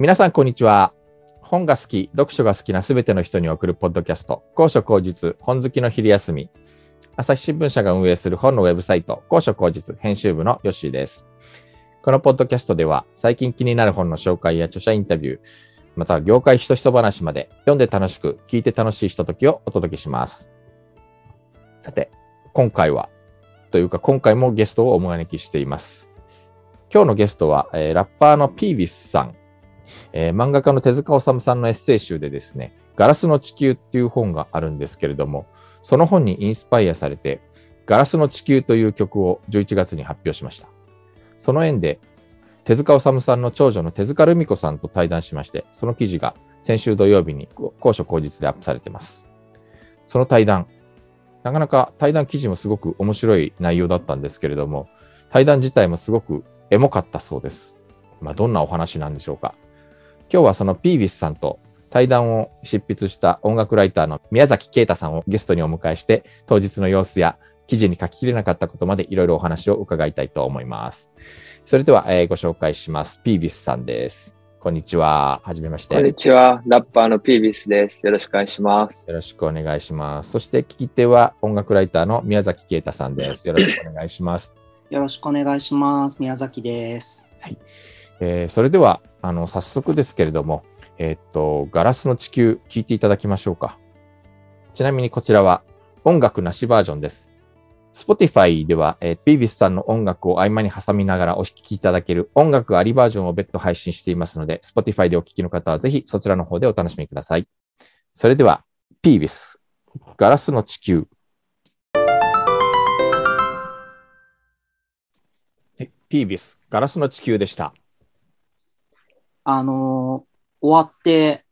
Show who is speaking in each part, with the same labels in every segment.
Speaker 1: 皆さん、こんにちは。本が好き、読書が好きなすべての人に送るポッドキャスト、高所高実、本好きの昼休み。朝日新聞社が運営する本のウェブサイト、高所高実編集部のヨッシーです。このポッドキャストでは、最近気になる本の紹介や著者インタビュー、または業界ひそひそ話まで、読んで楽しく、聞いて楽しいひとときをお届けします。さて、今回は、というか今回もゲストをお招きしています。今日のゲストは、えーラッパーのピービスさん、えー漫画家の手塚治虫さんのエッセイ集でですね、ガラスの地球っていう本があるんですけれども、その本にインスパイアされて、ガラスの地球という曲を11月に発表しました。その縁で、手塚治虫さんの長女の手塚ルミ子さんと対談しまして、その記事が先週土曜日に高所高実でアップされています。その対談、なかなか対談記事もすごく面白い内容だったんですけれども、対談自体もすごくエモかったそうです。まあ、どんなお話なんでしょうか。今日はそのピービスさんと対談を執筆した音楽ライターの宮崎啓太さんをゲストにお迎えして、当日の様子や記事に書ききれなかったことまでいろいろお話を伺いたいと思います。それでは、えーご紹介します。ピービスさんです。こんにちは。はじめまして。
Speaker 2: こんにちは。ラッパーのピービスです。よろしくお願いします。
Speaker 1: よろしくお願いします。そして聞き手は音楽ライターの宮崎啓太さんです。よろしくお願いします。
Speaker 3: よろしくお願いします。宮崎です。
Speaker 1: えーそれでは、あの、早速ですけれども、えーっと、ガラスの地球、聞いていただきましょうか。ちなみにこちらは音楽なしバージョンです。Spotify では、えー、ビービスさんの音楽を合間に挟みながらお聴きいただける音楽ありバージョンを別途配信していますので、Spotify でお聴きの方はぜひそちらの方でお楽しみください。それでは、ピービス、ガラスの地球。ピービス、ガラスの地球でした。
Speaker 3: あのー終わって、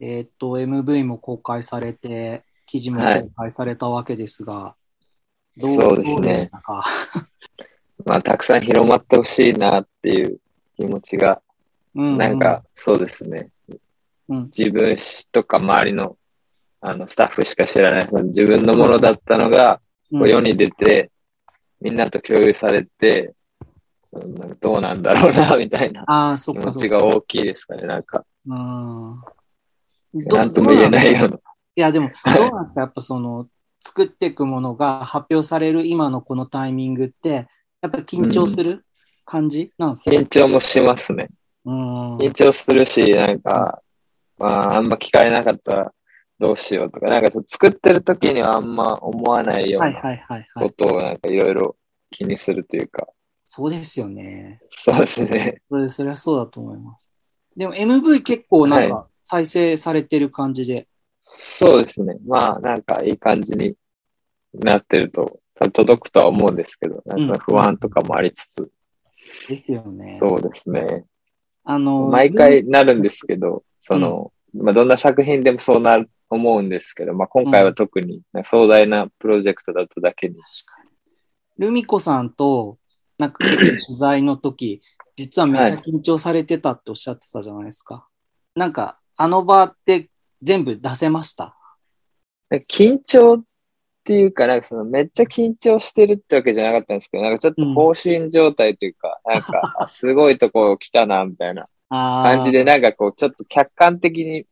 Speaker 3: えーっと、MV も公開されて、記事も公開されたわけですが、ど
Speaker 2: そうですね。
Speaker 3: どでしたか？
Speaker 2: まあ、たくさん広まってほしいなっていう気持ちが、
Speaker 3: うん
Speaker 2: なんか、そうですね。
Speaker 3: うん。
Speaker 2: 自分とか周りの、あの、スタッフしか知らない、その自分のものだったのが、
Speaker 3: うん。
Speaker 2: 世に出て、みんなと共有されて、どうなんだろうな、みたいな
Speaker 3: ああ、そ
Speaker 2: 気
Speaker 3: っかそっか。
Speaker 2: 持ちが大きいですかね。なんか、
Speaker 3: うん。
Speaker 2: なんとも言えないような。
Speaker 3: いや、でも、どうなんですかやっぱその、作っていくものが発表される今のこのタイミングって、やっぱ緊張する感じなんですか、
Speaker 2: 緊張もしますね。
Speaker 3: うん。
Speaker 2: 緊張するし、なんか、まあ、あんま聞かれなかったらどうしようとか、なんかそう作ってる時にはあんま思わないような
Speaker 3: はいはいはいはい。
Speaker 2: ことをなんかいろいろ気にするというか、
Speaker 3: そうですよね。
Speaker 2: そうですね。
Speaker 3: それ、それはそうだと思います。でも MV 結構なんか再生されてる感じで。
Speaker 2: そうですね。まあ、なんかいい感じになってると、届くとは思うんですけど、なんか不安とかもありつつ、
Speaker 3: ですよね。
Speaker 2: そうですね。
Speaker 3: あの、
Speaker 2: 毎回なるんですけど、その、まあ、どんな作品でもそうなる、思うんですけど、まあ、今回は特に壮大なプロジェクトだっただけに、
Speaker 3: ルミ子さんと、なんか結構取材の時、実はめっちゃ緊張されてたっておっしゃってたじゃないですか。なんか、あの場って全部出せました？
Speaker 2: 緊張っていうか、なんかそのめっちゃ緊張してるってわけじゃなかったんですけど、なんかちょっと放心状態というか、なんか、あすごいとこ来たな、みたいな
Speaker 3: あ
Speaker 2: 感じで、
Speaker 3: ね。
Speaker 2: なんかこう、ちょっと客観的に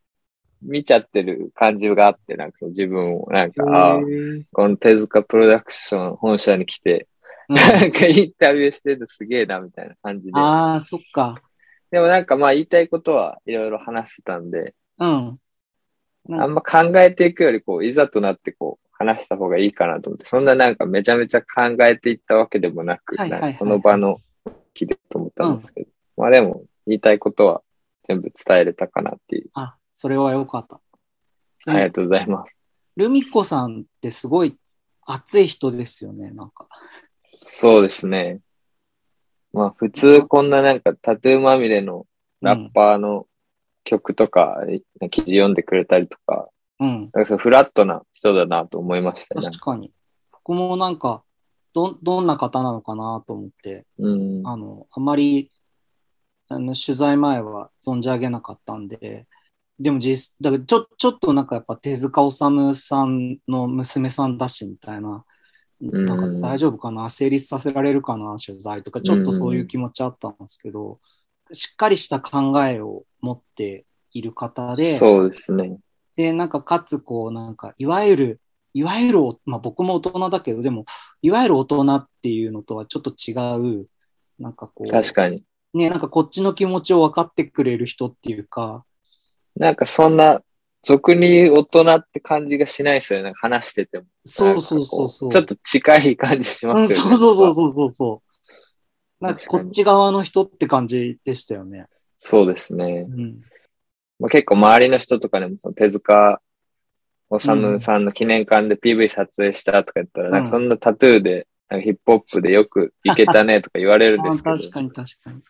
Speaker 2: 見ちゃってる感じがあって、なんかその自分を、なんか、ああ、この手塚プロダクション本社に来て、
Speaker 3: うん
Speaker 2: なんかインタビューしてるとすげえな、みたいな感じで。
Speaker 3: ああ、そっか。
Speaker 2: でもなんかまあ言いたいことはいろいろ話してたんで、
Speaker 3: うん。
Speaker 2: あんま考えていくより、こう、いざとなってこう、話した方がいいかなと思って、そんななんかめちゃめちゃ考えていったわけでもなく、
Speaker 3: はいはいはい
Speaker 2: なんかその場の気でと思ったんですけど、まあでも、言いたいことは全部伝えれたかなっていう。
Speaker 3: あ、それはよかった。
Speaker 2: ありがとうございます。
Speaker 3: ルミ子さんってすごい熱い人ですよね、なんか。
Speaker 2: そうですね。まあ普通こんななんかタトゥーまみれのラッパーの曲とか、記事読んでくれたりとか、
Speaker 3: うん。
Speaker 2: なんかそうフラットな人だなと思いましたね。
Speaker 3: 確かに。僕もなんか、ど、どんな方なのかなと思って、
Speaker 2: うん。
Speaker 3: あの、あまり、あの、取材前は存じ上げなかったんで、でも実、だからちょ、ちょっとなんかやっぱ手塚治虫さんの娘さんだしみたいな、
Speaker 2: ん
Speaker 3: なんか大丈夫かな？成立させられるかな？取材とか、ちょっとそういう気持ちあったんですけど、しっかりした考えを持っている方で、
Speaker 2: そうですね。
Speaker 3: で、なんかかつこう、なんかいわゆる、いわゆる、まあ僕も大人だけど、でも、いわゆる大人っていうのとはちょっと違う、なんかこう、
Speaker 2: 確かに。
Speaker 3: ね、なんかこっちの気持ちを分かってくれる人っていうか、
Speaker 2: なんかそんな、俗に大人って感じがしないですよね。話してても。
Speaker 3: そうそうそうそう。
Speaker 2: ちょっと近い感じしますよね。
Speaker 3: うん、そうそうそうそうそう。なんかこっち側の人って感じでしたよね。
Speaker 2: そうですね。
Speaker 3: うん。
Speaker 2: まあ、結構周りの人とかでもその手塚治虫さんの記念館で PV 撮影したとか言ったら、
Speaker 3: うん
Speaker 2: なんかそんなタトゥーで、なんかヒップホップでよくいけたねとか言われるん
Speaker 3: あ
Speaker 2: ですけど、
Speaker 3: 確かに確かに。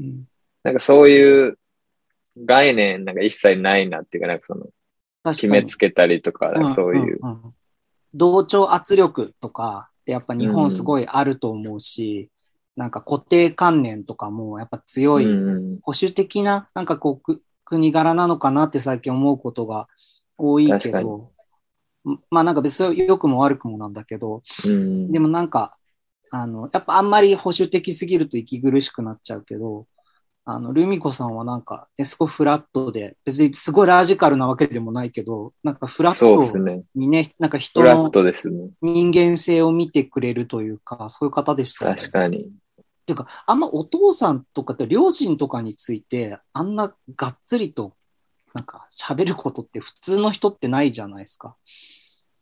Speaker 3: うん、
Speaker 2: なんかそういう概念なんか一切ないなっていうか、なんかその
Speaker 3: 確
Speaker 2: 決めつけたりとか、かそういう。
Speaker 3: ん。んん同調圧力とかってやっぱ日本すごいあると思うし、なんか固定観念とかもやっぱ強い、
Speaker 2: うん。
Speaker 3: 保守的ななんかこうく国柄なのかなって最近思うことが多いけど、まあなんか別に良くも悪くもなんだけど、
Speaker 2: うん。
Speaker 3: でもなんか、あの、やっぱあんまり保守的すぎると息苦しくなっちゃうけど、あの、ルミ子さんはなんか、ねすごいフラットで、別にすごいラジカルなわけでもないけど、なんかフラット
Speaker 2: そうですね。
Speaker 3: にね、なんか人の。人間性を見てくれるというか、そういう方でしたね。
Speaker 2: 確かに。
Speaker 3: っていうか、あんまお父さんとかって両親とかについて、あんながっつりと、なんか喋ることって普通の人ってないじゃないですか。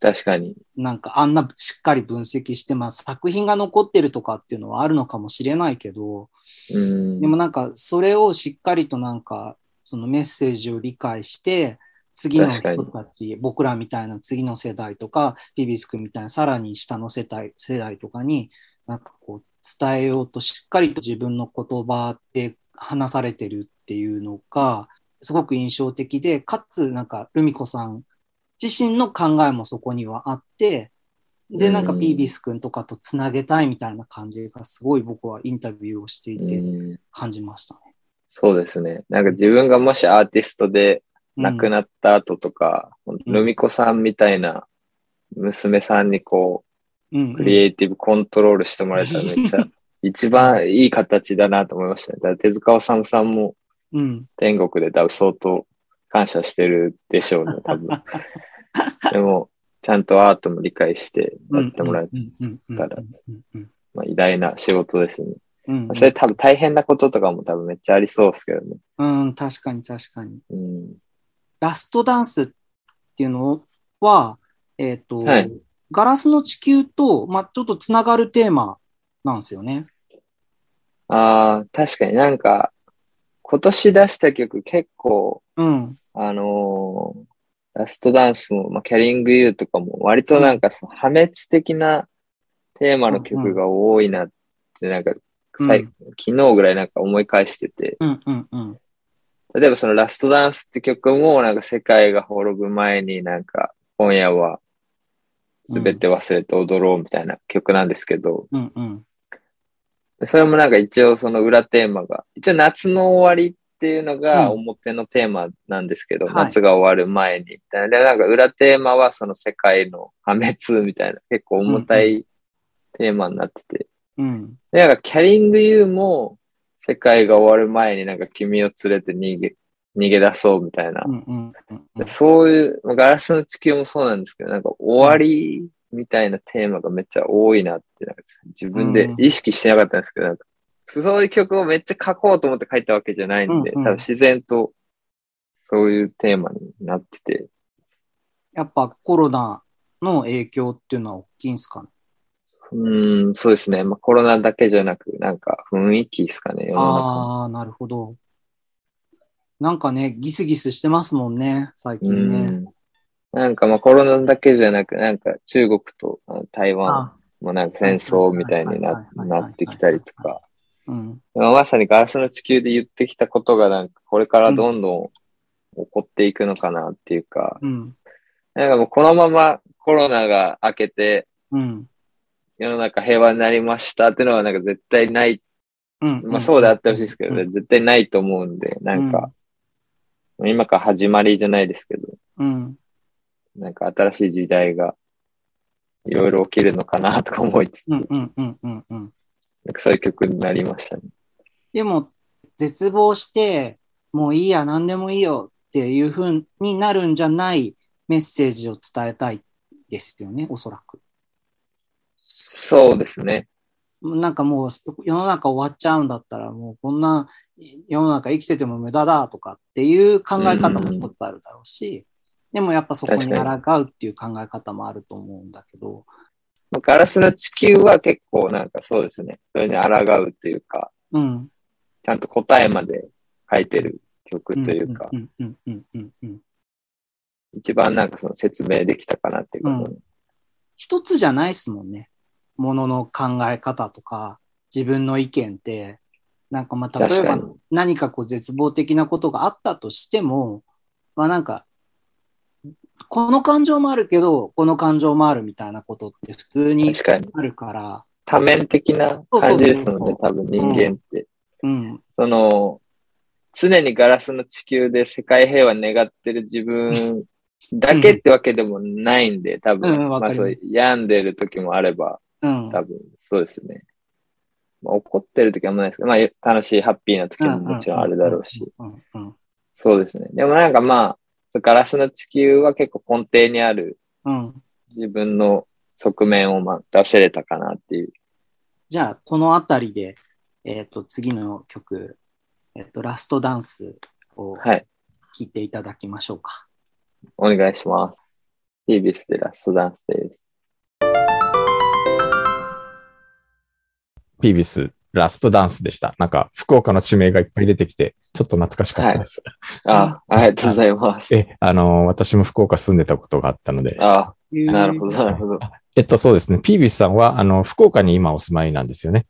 Speaker 2: 確かに。
Speaker 3: なんかあんなしっかり分析して、まあ作品が残ってるとかっていうのはあるのかもしれないけど、
Speaker 2: うん。
Speaker 3: でもなんかそれをしっかりとなんかそのメッセージを理解して、次の人たち、僕らみたいな次の世代とか、ビビス君みたいなさらに下の世代世代とかに、なんかこう伝えようとしっかりと自分の言葉で話されてるっていうのが、すごく印象的で、かつなんかルミ子さん自身の考えもそこにはあって、で、なんか
Speaker 2: うん
Speaker 3: ビービス君とかとつなげたいみたいな感じがすごい僕はインタビューをしていて
Speaker 2: うん
Speaker 3: 感じましたね。
Speaker 2: そうですね。なんか自分がもしアーティストで亡く
Speaker 3: な
Speaker 2: なった後とか、ルミ子さんみたいな娘さんにこ
Speaker 3: うん
Speaker 2: う、クリエイティブコントロールしてもらえたらめっちゃ 一番いい形だなと思いましたね。だから手塚治虫さんも
Speaker 3: 天
Speaker 2: 国で多分相当感謝してるでしょうね、多分。でも、ちゃんとアートも理解してやってもらえたらまあ、偉大な仕事ですね。
Speaker 3: うん
Speaker 2: それ多分大変なこととかも多分めっちゃありそうですけどね。
Speaker 3: うん、確かに確かに。
Speaker 2: うん。
Speaker 3: ラストダンスっていうのは、えっ、と、
Speaker 2: はい
Speaker 3: ガラスの地球と、まあ、ちょっとつながるテーマなんですよね。
Speaker 2: ああ、確かになんか、今年出した曲結構、
Speaker 3: うん。
Speaker 2: あのーラストダンスも、まあ、キャリングユーとかも、割となんかその破滅的なテーマの曲が多いなって、なんか、
Speaker 3: うん
Speaker 2: 昨日ぐらいなんか思い返してて、
Speaker 3: うんうんうん。
Speaker 2: 例えばそのラストダンスって曲も、なんか世界が滅ぶ前になんか、今夜は全て忘れて踊ろうみたいな曲なんですけど、
Speaker 3: うんうん。
Speaker 2: でそれもなんか一応その裏テーマが、一応夏の終わりっていうのが
Speaker 3: うん
Speaker 2: 表のテーマなんですけど、
Speaker 3: はい
Speaker 2: 夏が終わる前にみたいな。で、なんか裏テーマはその世界の破滅みたいな、結構重たいテーマになってて。
Speaker 3: うん。
Speaker 2: で、なんかキャリングユーも世界が終わる前になんか君を連れて逃げ、逃げ出そうみたいなそういう、まあガラスの地球もそうなんですけど、なんか終わりみたいなテーマがめっちゃ多いなって、なんか自分で意識してなかったんですけど、なんかそういう曲をめっちゃ書こうと思って書いたわけじゃないんで、
Speaker 3: うんうん
Speaker 2: 多分自然とそういうテーマになってて、
Speaker 3: やっぱコロナの影響っていうのは大きいんですかね？
Speaker 2: うーん、そうですね。まあコロナだけじゃなく、なんか雰囲気ですかね。
Speaker 3: ああ、なるほど。なんかね、ギスギスしてますもんね、最
Speaker 2: う
Speaker 3: 近ね。
Speaker 2: ん。なんかまあコロナだけじゃなく、なんか中国と台湾
Speaker 3: あ
Speaker 2: もなんか戦争みたいになってきたりとか、
Speaker 3: うん。
Speaker 2: まさにガラスの地球で言ってきたことがなんかこれからどんどん起こっていくのかなっていうか、
Speaker 3: うん。
Speaker 2: なんかもうこのままコロナが明けて
Speaker 3: うん。
Speaker 2: 世の中平和になりましたっていうのはなんか絶対ない、
Speaker 3: うん。
Speaker 2: まあそうであってほしいですけどね、
Speaker 3: うん
Speaker 2: 絶対ないと思うんで、なんか、今から始まりじゃないですけど、
Speaker 3: うん。
Speaker 2: なんか新しい時代がいろいろ起きるのかなとか思いつつ、
Speaker 3: うん。うん。うん。うん。うん。
Speaker 2: なんかそういう曲になりましたね。
Speaker 3: でも、絶望して、もういいや、何でもいいよっていう風になるんじゃないメッセージを伝えたいですよね、おそらく。
Speaker 2: そうですね。
Speaker 3: なんかもう世の中終わっちゃうんだったら、もうこんな世の中生きてても無駄だとかっていう考え方も一つあるだろうし、でもやっぱそこに抗うっていう考え方もあると思うんだけど。
Speaker 2: ガラスの地球は結構なんかそうですね。それに抗うというか、
Speaker 3: うん。
Speaker 2: ちゃんと答えまで書いてる曲というか。一番なんかその説明できたかなっていうか、
Speaker 3: うん一つじゃないですもんね。ものの考え方とか、自分の意見って、なんかまあ、例えば何かこう絶望的なことがあったとしても、まあなんか、この感情もあるけど、この感情もあるみたいなことって普通にあるから、
Speaker 2: 多面的な感じですので、多分人間って。
Speaker 3: うん、
Speaker 2: その、常にガラスの地球で世界平和願ってる自分だけってわけでもないんで、多
Speaker 3: うん
Speaker 2: 分、
Speaker 3: わかる
Speaker 2: まあそう、病んでる時もあれば、
Speaker 3: うん。
Speaker 2: 多分、そうですね。まあ、怒ってる時はあんまないですけど、まあ楽しい、ハッピーな時ももちろんあるだろうし、
Speaker 3: うんうん。
Speaker 2: そうですね。でもなんかまあ、ガラスの地球は結構根底にある
Speaker 3: うん。
Speaker 2: 自分の側面をまあ出せれたかなっていう。
Speaker 3: じゃあ、このあたりで、えっ、と、次の曲、えっ、と、ラストダンスを
Speaker 2: はい。
Speaker 3: 聴いていただきましょうか。
Speaker 2: お願いします。イービスでラストダンスです。
Speaker 1: ピービス、ラストダンスでした。なんか、福岡の地名がいっぱい出てきて、ちょっと懐かしかったです。
Speaker 2: あ、ありがとうございます。
Speaker 1: え、あのー私も福岡住んでたことがあったので。
Speaker 2: あ、なるほど、なるほど。
Speaker 1: えっと、そうですね。ピービスさんは、あの、福岡に今お住まいなんですよね。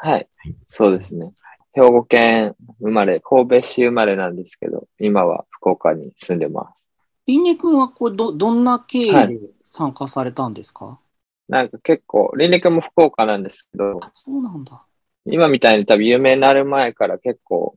Speaker 2: はい。そうですね。兵庫県生まれ、神戸市生まれなんですけど、今は福岡に住んでます。
Speaker 3: リンネ君はこうど、どんな経緯
Speaker 2: は
Speaker 3: で参加されたんですか、
Speaker 2: なんか結構、リンネ君も福岡なんですけど、
Speaker 3: あそうなんだ。
Speaker 2: 今みたいに多分有名になる前から結構、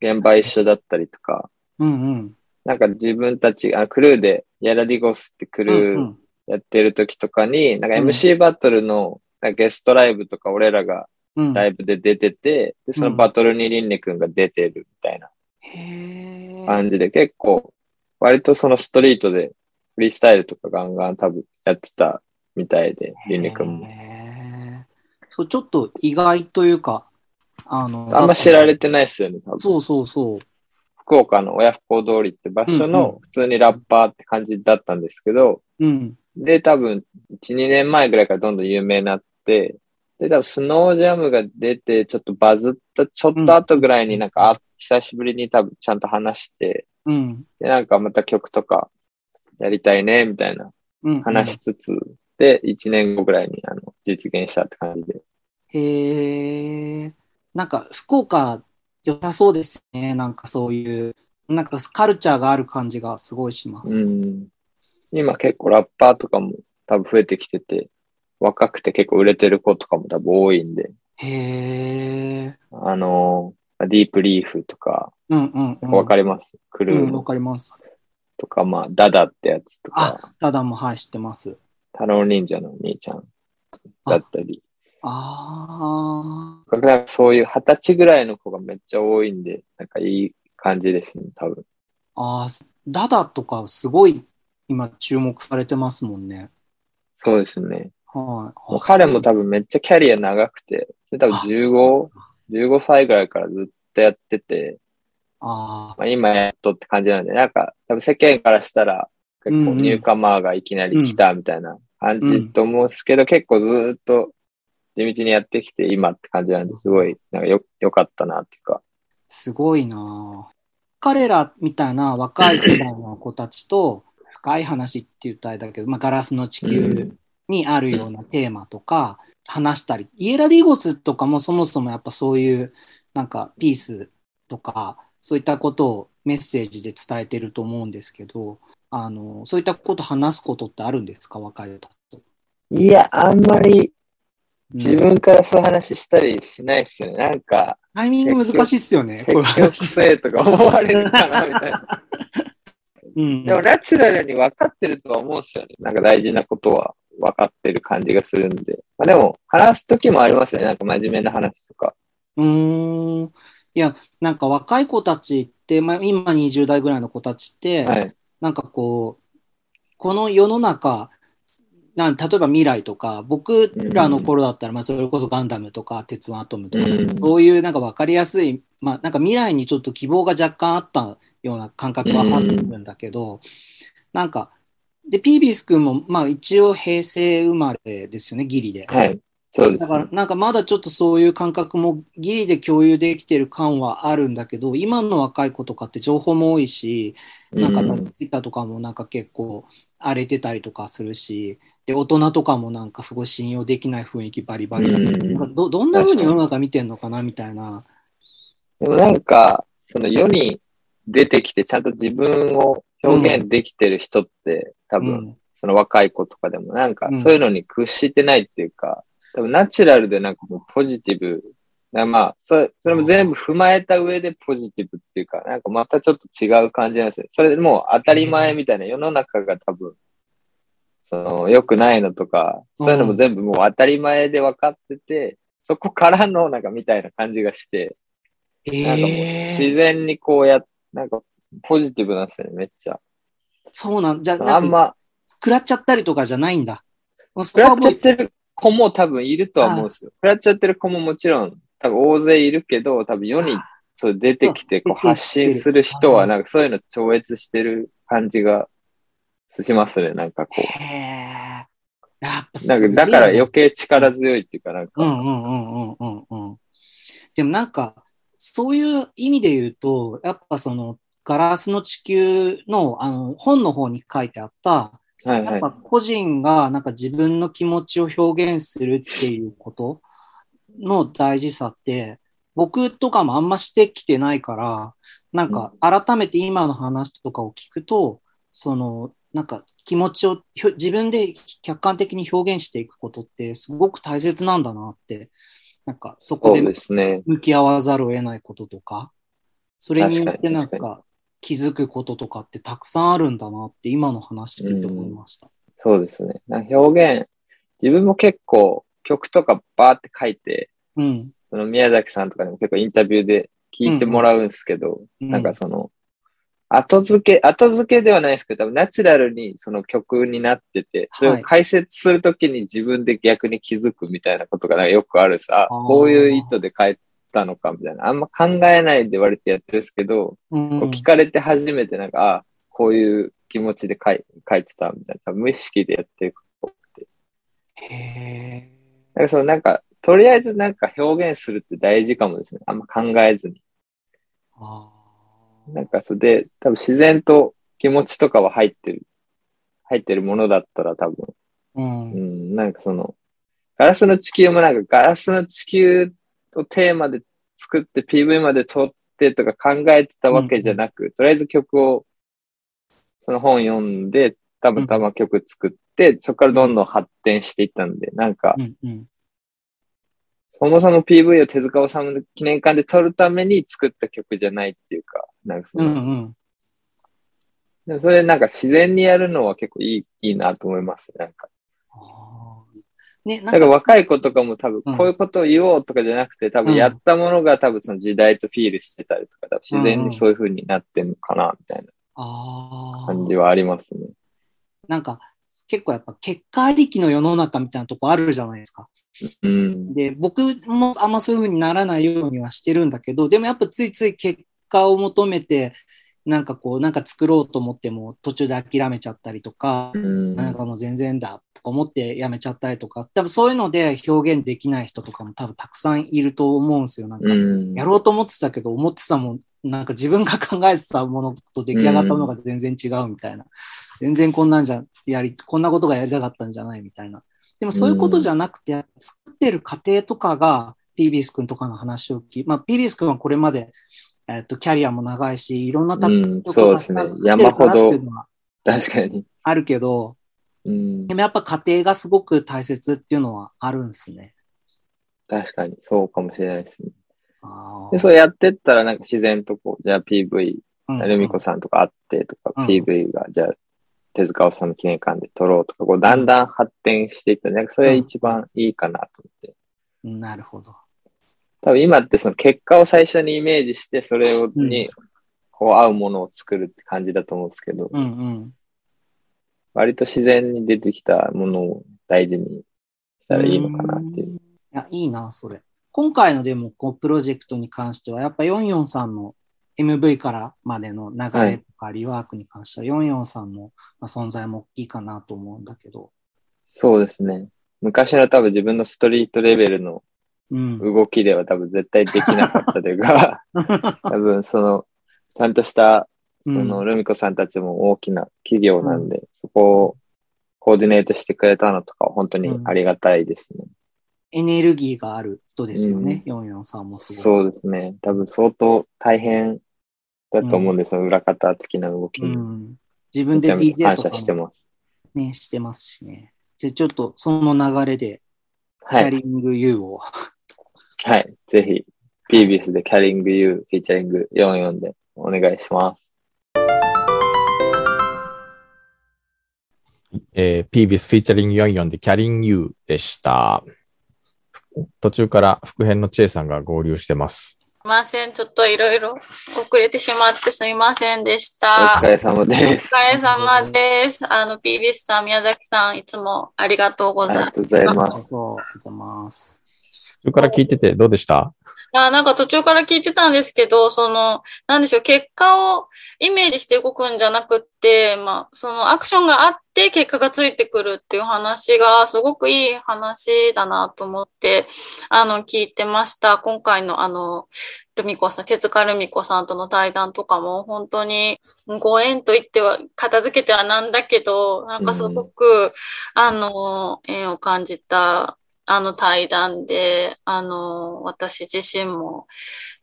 Speaker 2: 現場一緒だったりとか、
Speaker 3: うんうん。
Speaker 2: なんか自分たち、あクルーでヤラディゴスってク
Speaker 3: うん
Speaker 2: ルー
Speaker 3: うん
Speaker 2: やってる時とかに、なんか
Speaker 3: うん
Speaker 2: MC バトルのなんかゲストライブとか俺らが
Speaker 3: うん。
Speaker 2: ライブで出てて、で、そのバトルにリンネ君が出てるみたいな。感じで、結構、割とそのストリートでフリースタイルとかガンガン多分やってたみたいで、リンネ君も。
Speaker 3: そう、ちょっと意外というか、あの、
Speaker 2: あんま知られてないですよね、多分。
Speaker 3: そうそうそう。
Speaker 2: 福岡の親不孝通りって場所
Speaker 3: うんうん
Speaker 2: の普通にラッパーって感じだったんですけど、
Speaker 3: うん。
Speaker 2: で、多分、1、2年前ぐらいからどんどん有名になって、で、多分、スノージャムが出て、ちょっとバズった、ちょっと後ぐらいになんか、あ久しぶりに多分ちゃんと話して、
Speaker 3: うん。
Speaker 2: で、なんかまた曲とかやりたいね、みたいな
Speaker 3: うん。
Speaker 2: 話しつつ、で、1年後ぐらいにあの実現したって感じで。
Speaker 3: へえ。なんか、福岡良さそうですね。なんかそういう、なんかカルチャーがある感じがすごいします。
Speaker 2: うん。今結構ラッパーとかも多分増えてきてて、若くて結構売れてる子とかも多分多いんで、
Speaker 3: へえ。
Speaker 2: あのー、ディープリーフとか、
Speaker 3: うんうん、うん。
Speaker 2: わかります？クルー
Speaker 3: うん、
Speaker 2: の
Speaker 3: わかります。
Speaker 2: とか、まあ、ダダってやつとか、
Speaker 3: ただもはい、知ってます。
Speaker 2: 太郎忍者の兄ちゃんだったり、
Speaker 3: あ
Speaker 2: なんかそういう二十歳ぐらいの子がめっちゃ多いんで、なんかいい感じですね、多分。
Speaker 3: あ。ああ、ダダとかすごい今注目されてますもんね。
Speaker 2: そうですね。
Speaker 3: はい。
Speaker 2: もう彼も多分めっちゃキャリア長くて、それ多分15、15歳ぐらいからずっとやってて、
Speaker 3: あ
Speaker 2: まあ、今やっとって感じなんで、なんか多分世間からしたら結構ニューカマーがいきなり来たみたいな感じと思うんですけど、結構ずっと地道にやってきて今って感じなんで、すごいなんかよ良かったなっていうか。
Speaker 3: すごいなぁ彼らみたいな若い世代の子たちと深い話って言ったらだけど、まあ、ガラスの地球にあるようなテーマとか話したり、イエラディゴスとかもそもそもやっぱそういうなんかピースとかそういったことをメッセージで伝えてると思うんですけど、あの、そういったこと話すことってあるんですか？若い人と。
Speaker 2: いや、あんまり
Speaker 3: うん
Speaker 2: 自分からそう話したりしないっすよね。なんか、
Speaker 3: タイミング難しいっすよね。
Speaker 2: 積極性とか思われるかなみたいな。
Speaker 3: うん
Speaker 2: でも、ナチュラルに分かってるとは思うんですよね。なんか大事なことは分かってる感じがするんで。まあ、でも、話すときもありますよね。なんか真面目な話とか。
Speaker 3: うーん。いや、なんか若い子たちって、まあ、今20代ぐらいの子たちって、
Speaker 2: はい。
Speaker 3: なんかこう、この世の中、なん例えば未来とか、僕らの頃だったら、まあそれこそガンダムとか、鉄腕アトムとか、
Speaker 2: うん
Speaker 3: そういうなんか分かりやすい、まあなんか未来にちょっと希望が若干あったような感覚はあるんだけど、なんか、で、ピービス君も、まあ一応平成生まれですよね、ギリで。
Speaker 2: はい。そうです
Speaker 3: だから
Speaker 2: ね。
Speaker 3: なんかまだちょっとそういう感覚もギリで共有できてる感はあるんだけど、今の若い子とかって情報も多いし、なんか
Speaker 2: うん
Speaker 3: ツイッターとかもなんか結構荒れてたりとかするし、で、大人とかもなんかすごい信用できない雰囲気バリバリだ
Speaker 2: うん
Speaker 3: どどんな風に世の中見てんのかなみたいな。
Speaker 2: でもなんか、その世に出てきてちゃんと自分を表現できてる人って、多分、
Speaker 3: うん。
Speaker 2: その若い子とかでもなんか
Speaker 3: うん
Speaker 2: そういうのに屈してないっていうか、多分ナチュラルでなんかもうポジティブ。なまあ、それ、それも全部踏まえた上でポジティブっていうか、なんかまたちょっと違う感じなんですよ。それでもう当たり前みたいな世の中が多分、その良くないのとか、そういうのも全部もう当たり前で分かってて、そこからのなんかみたいな感じがして、なんかもう
Speaker 3: えー、
Speaker 2: 自然にこうやっ、なんかポジティブなんですよね、めっちゃ。
Speaker 3: そうなん、じゃあ、
Speaker 2: あんま、
Speaker 3: 食らっちゃったりとかじゃないんだ。
Speaker 2: 食らっちゃってる子も多分いるとは思うんですよ。食らっちゃってる子ももちろん多分大勢いるけど、多分世にそう出てきてこう発信する人はなんかそういうの超越してる感じがしますね。なんかこ
Speaker 3: へえ。やっぱ
Speaker 2: う。なんかだから余計力強いっていうかなんか。
Speaker 3: うんうんうんうんうんうん。でもなんか、そういう意味で言うと、やっぱその、ガラスの地球のあの本の方に書いてあった、
Speaker 2: はいはい
Speaker 3: やっぱ。個人がなんか自分の気持ちを表現するっていうことの大事さって、僕とかもあんましてきてないから、なんか改めて今の話とかを聞くと、その、なんか気持ちを自分で客観的に表現していくことってすごく大切なんだなって、なんかそこで。向き合わざるを得ないこととか、それによってなん
Speaker 2: か
Speaker 3: 気づくこととかってたくさんあるんだなって今の話聞いて思いました。
Speaker 2: そうですね。表現、自分も結構曲とかバーって書いて、
Speaker 3: うん。
Speaker 2: その宮崎さんとかにも結構インタビューで聞いてもらうんですけど、
Speaker 3: うん
Speaker 2: なんかその、後付け、後付けではないですけど、多分ナチュラルにその曲になってて、それを解説するときに自分で逆に気づくみたいなことがよくあるさ、こういう意図で書いたのかみたいな。あんま考えないで割とやってるんですけど、
Speaker 3: うん
Speaker 2: こう聞かれて初めてなんか、あこういう気持ちで書い書いてたみたいな。無意識でやってることって。
Speaker 3: へえ。
Speaker 2: なんかそのなんか、とりあえずなんか表現するって大事かもですね。あんま考えずに。
Speaker 3: あ
Speaker 2: なんかそれで、多分自然と気持ちとかは入ってる、入ってるものだったら多分、
Speaker 3: ーう。
Speaker 2: うんん、なんかその、ガラスの地球もなんかガラスの地球をテーマで作って PV まで撮ってとか考えてたわけじゃなく、とりあえず曲を、その本読んで、たまたま曲作って、そこからどんどん発展していったんで、なんか、
Speaker 3: うんうん。
Speaker 2: そもそも PV を手塚治虫の記念館で撮るために作った曲じゃないっていうか、なんかその、
Speaker 3: うんうん。
Speaker 2: でもそれなんか自然にやるのは結構いい、いいなと思います。なんか。
Speaker 3: ね、
Speaker 2: だから若
Speaker 3: い。
Speaker 2: い子とかも多分
Speaker 3: うん
Speaker 2: こういうことを言おうとかじゃなくて、多分やったものが多分その時代とフィールしてたりとか、多分自然にそういう風になってんのかな、みたい。な感じはありますね。
Speaker 3: なんか、結構やっぱ結果ありきの世の中みたいなとこあるじゃないですか。
Speaker 2: うん。
Speaker 3: で、僕もあんまそういう風にならないようにはしてるんだけど、でもやっぱついつい結果を求めて、なんかこう、なんか作ろうと思っても途中で諦めちゃったりとか
Speaker 2: う、ん。
Speaker 3: なんかもう全然だとか思ってやめちゃったりとか、多分そういうので表現できない人とかも多分たくさんいると思うんですよ。なんか、
Speaker 2: うん。
Speaker 3: やろうと思ってたけど、思ってたもん、なんか自分が考えてたものと出来上がったものが全然違うみたいな。全然こんなんじゃ、やり、こんなことがやりたかったんじゃないみたいな。でもそういうことじゃなくて、作ってる過程とかが、ピービース君とかの話を聞き、まあ、ピービース君はこれまで、えっと、キャリアも長いし、いろんな作
Speaker 2: うん、そうですね。山ほど、確かに。
Speaker 3: あるけど、
Speaker 2: うん
Speaker 3: で。もやっぱ家庭がすごく大切っていうのはあるんですね。
Speaker 2: 確かに、そうかもしれないですね。
Speaker 3: あー
Speaker 2: で、そうやってったらなんか自然とこう、じゃあ PV、
Speaker 3: うん
Speaker 2: ルミ子さんとか会ってとか、
Speaker 3: うん
Speaker 2: PV が、じゃあ、手塚治虫記念館で撮ろうとか、こう、だんだん発展していった。なんか、それが一番いいかなと思って。
Speaker 3: なるほど。
Speaker 2: 多分今ってその結果を最初にイメージして、それをに、こう合うものを作るって感じだと思うんですけど、
Speaker 3: うんうん。
Speaker 2: 割と自然に出てきたものを大事にしたらいいのかなっていう。
Speaker 3: いや、いいな、それ。今回のでも、こう、プロジェクトに関しては、やっぱ44さんの MV からまでの流れとかリワークに関しては、44さんのまあ存在も大きいかなと思うんだけど。
Speaker 2: そうですね。昔の多分自分のストリートレベルの
Speaker 3: うん。
Speaker 2: 動きでは多分絶対できなかったというか、多分その、ちゃんとした、その、
Speaker 3: うん
Speaker 2: ルミコさんたちも大きな企業なんで、そこをコーディネートしてくれたのとかは本当にありがたいですね。
Speaker 3: エネルギーがある人ですよね、44さんもすごい。
Speaker 2: そうですね。多分相当大変だと思うんですよ、裏方的な動きに。
Speaker 3: うん。自分で DJ
Speaker 2: ゃ感謝してます。
Speaker 3: ね、してますしね。じゃあちょっとその流れで、キ
Speaker 2: はい。
Speaker 3: ャリング U を。
Speaker 2: はい。ぜひ、PBS で Carrying You フィーチャリング44でお願いします。
Speaker 1: えー、PBS フィーチャリング44で Carrying You でした。途中から副編のチェイさんが合流してます。
Speaker 4: すいません。ちょっといろいろ遅れてしまってすみませんでし
Speaker 2: お
Speaker 4: た。
Speaker 2: 疲れ様
Speaker 4: お
Speaker 2: です。
Speaker 4: 疲れ様です。あの、PBS さん、宮崎さん、いつもありがとうご
Speaker 2: あ
Speaker 4: ざいます。
Speaker 2: りがとうございます。
Speaker 3: そう、ありがとうございます。
Speaker 1: 途中から聞いててどうでした？
Speaker 4: いや、なんか途中から聞いてたんですけど、その、なんでしょう、結果をイメージして動くんじゃなくって、まあ、そのアクションがあって結果がついてくるっていう話がすごくいい話だなと思って、あの、聞いてました。今回のあの、ルミ子さん、手塚ルミ子さんとの対談とかも本当にご縁と言っては片付けてはなんだけど、なんかすごく、あの、縁を感じたあの対談で、あの、私自身も、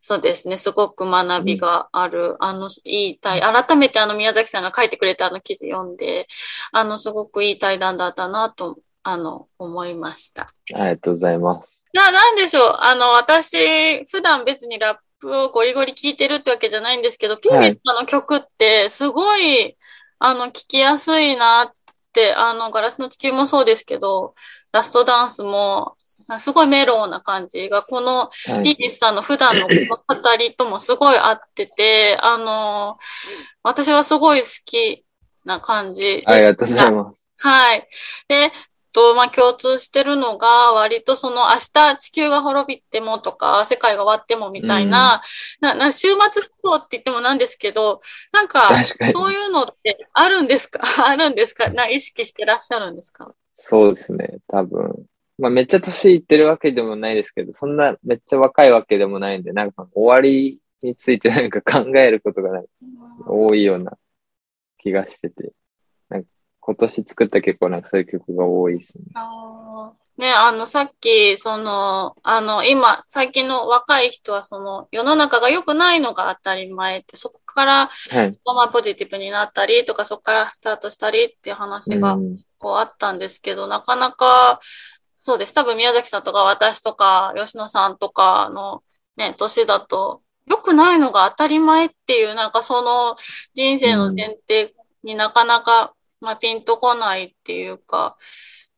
Speaker 4: そうですね、すごく学びがある、あの、いい対、改めてあの宮崎さんが書いてくれたあの記事読んで、あの、すごくいい対談だったなと、あの、思いました。
Speaker 2: ありがとうございます。
Speaker 4: な、なんでしょう。あの、私、普段別にラップをゴリゴリ聴いてるってわけじゃないんですけど、ピーミスさんの曲って、すごい、あの、聴きやすいなって、あの、ガラスの地球もそうですけど、ラストダンスも、すごいメロウな感じが、この、
Speaker 2: はい。
Speaker 4: ピーミスさんの普段の語りともすごい合ってて、あの、私はすごい好きな感じです。
Speaker 2: ありがとうございます。
Speaker 4: はい。で、と、まあ、共通してるのが、割とその明日地球が滅びてもとか、世界が終わってもみたいな、な、な、週末服装って言ってもなんですけど、なんかそういうのってあるんですか？あるんですか？な、意識してらっしゃるんですか？
Speaker 2: そうですね。多分。まあめっちゃ年いってるわけでもないですけど、そんなめっちゃ若いわけでもないんで、なんか終わりについてなんか 考えることがなんか多いような気がしてて。なんか今年作った結構なんかそういう曲が多いですね。
Speaker 4: あーね、あの、さっき、その、あの、今、最近の若い人は、その、世の中が良くないのが当たり前って、そこから、
Speaker 2: はい。
Speaker 4: まあ、ポジティブになったりとか、そこからスタートしたりっていう話が、
Speaker 2: うん
Speaker 4: こうあったんですけど、なかなか、そうです。多分宮崎さんとか私とか吉野さんとかのね、年だと、良くないのが当たり前っていう、なんかその人生の前提になかなか、まあ、ピンとこないっていうか、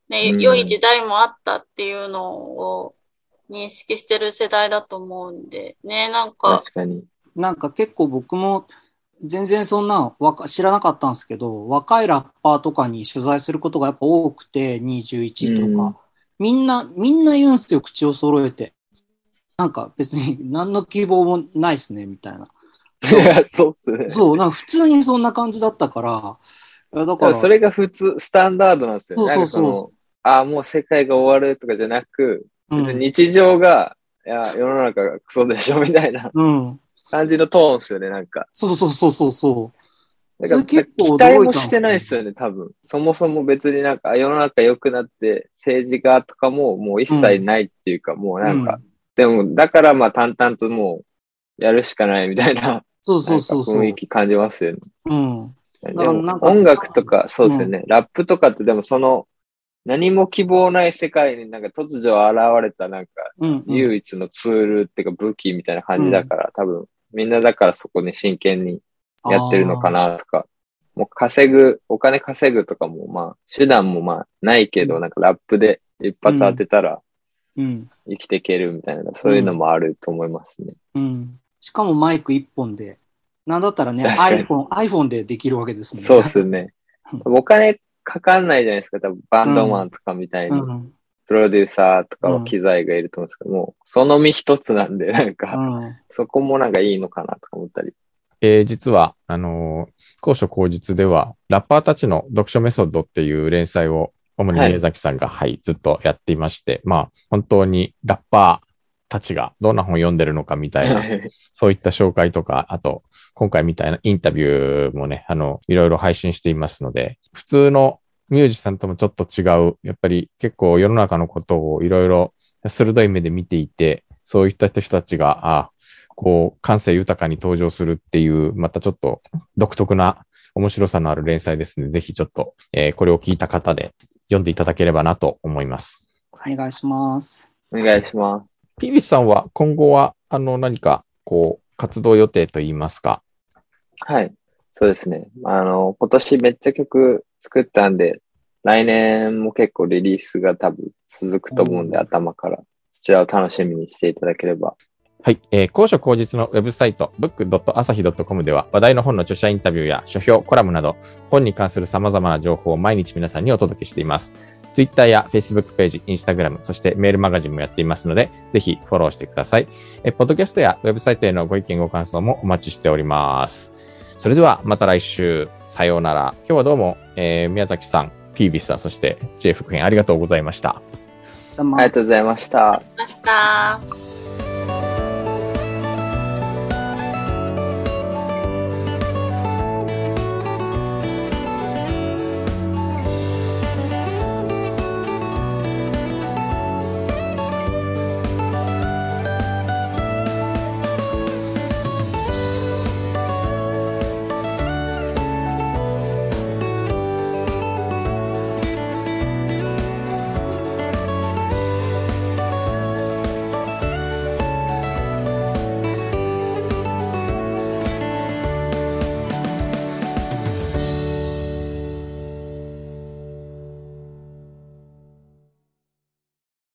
Speaker 4: ね、
Speaker 2: うん
Speaker 4: 良い時代もあったっていうのを認識してる世代だと思うんで、ね、なんか、
Speaker 2: 確かに。
Speaker 3: なんか結構僕も全然そんな知らなかったんですけど、若いラッパーとかに取材することがやっぱ多くて、21とか、
Speaker 2: うん
Speaker 3: みんな、みんな言うんすよ、口を揃えて。なんか別に 何の希望もないっすね、みたいな。
Speaker 2: そうっすね。
Speaker 3: そう、なんか普通にそんな感じだったから、だ
Speaker 2: だ
Speaker 3: から、
Speaker 2: それが普通、スタンダードなんですよ。
Speaker 3: そうそうそう
Speaker 2: なんかその、ああ、もう世界が終わるとかじゃなく、
Speaker 3: うん、
Speaker 2: 日常が、いや、世の中がクソでしょみたいな
Speaker 3: うん。
Speaker 2: 感じのトーンですよね、なんか。
Speaker 3: そうそうそうそうそう。
Speaker 2: だから
Speaker 3: 結構
Speaker 2: 期待もしてないですよね、多分。そもそも別になんか世の中良くなって政治家とかももう一切ないっていうか、もうなんか、
Speaker 3: うん
Speaker 2: でもだからまあ淡々ともうやるしかないみたいな、
Speaker 3: そうそうそう
Speaker 2: 雰囲気感じますよね。
Speaker 3: うん。なんか
Speaker 2: も音楽とか、そうですよね、ラップとかってでもその何も希望ない世界になんか突如現れたなんか
Speaker 3: うん、うん。
Speaker 2: 唯一のツールっていうか武器みたいな感じだから、多分みんなだからそこに真剣にやってるのかなとか、もう稼ぐ、お金稼ぐとかもまあ手段もまあないけど、
Speaker 3: うん
Speaker 2: なんかラップで一発当てたら。生きていけるみたいな、そういうのもあると思いますね。
Speaker 3: うん。しかもマイク一本で、なんだったらね、iPhone、iPhone でできるわけですもんね。
Speaker 2: そうっすね
Speaker 3: うん。
Speaker 2: お金かかんないじゃないですか、多分バンドマンとかみたいに。
Speaker 3: うん。
Speaker 2: プロデューサーとか
Speaker 3: うん
Speaker 2: は機材がいると思うんですけども、その身一つなんで、なん
Speaker 3: う
Speaker 2: か、
Speaker 3: ん。
Speaker 2: そこもなんかいいのかなとか思ったり。
Speaker 1: えー実は、あのー高所口実では、ラッパーたちの読書メソッドっていう連載を、主に
Speaker 2: はい
Speaker 1: 宮崎さんが、はい、ずっとやっていまして、まあ、本当にラッパーたちがどんな本読んでるのかみたいな、そういった紹介とか、あと、今回みたいなインタビューもね、あの、いろいろ配信していますので、普通のミュージシャンともちょっと違う、やっぱり結構世の中のことをいろいろ鋭い目で見ていて、そういった人たちが、あこう、感性豊かに登場するっていう、またちょっと独特な面白さのある連載ですので、ぜひちょっと、えーこれを聞いた方で読んでいただければなと思います。
Speaker 3: お願いします。
Speaker 2: お願いします。
Speaker 1: ピービスさんは今後は、あの、何か、こう、活動予定といいますか、
Speaker 2: はい。そうですね。あの、今年めっちゃ曲作ったんで、来年も結構リリースが多分続くと思うんで、
Speaker 3: うん
Speaker 2: 頭から。そちらを楽しみにしていただければ。
Speaker 1: はい。えー、高所口実のウェブサイト、book.asahi.com では話題の本の著者インタビューや書評、コラムなど、本に関する様々な情報を毎日皆さんにお届けしています。Twitter や Facebook ページ、Instagram、そしてメールマガジンもやっていますので、ぜひフォローしてください。えー、ポッドキャストやウェブサイトへのご意見ご感想もお待ちしております。それではまた来週、さようなら。今日はどうも、えー宮崎さん、ピービスさん、そして J 副編ありがとうございました。
Speaker 3: ありがとうございます
Speaker 2: ありがとうございました。
Speaker 4: ました。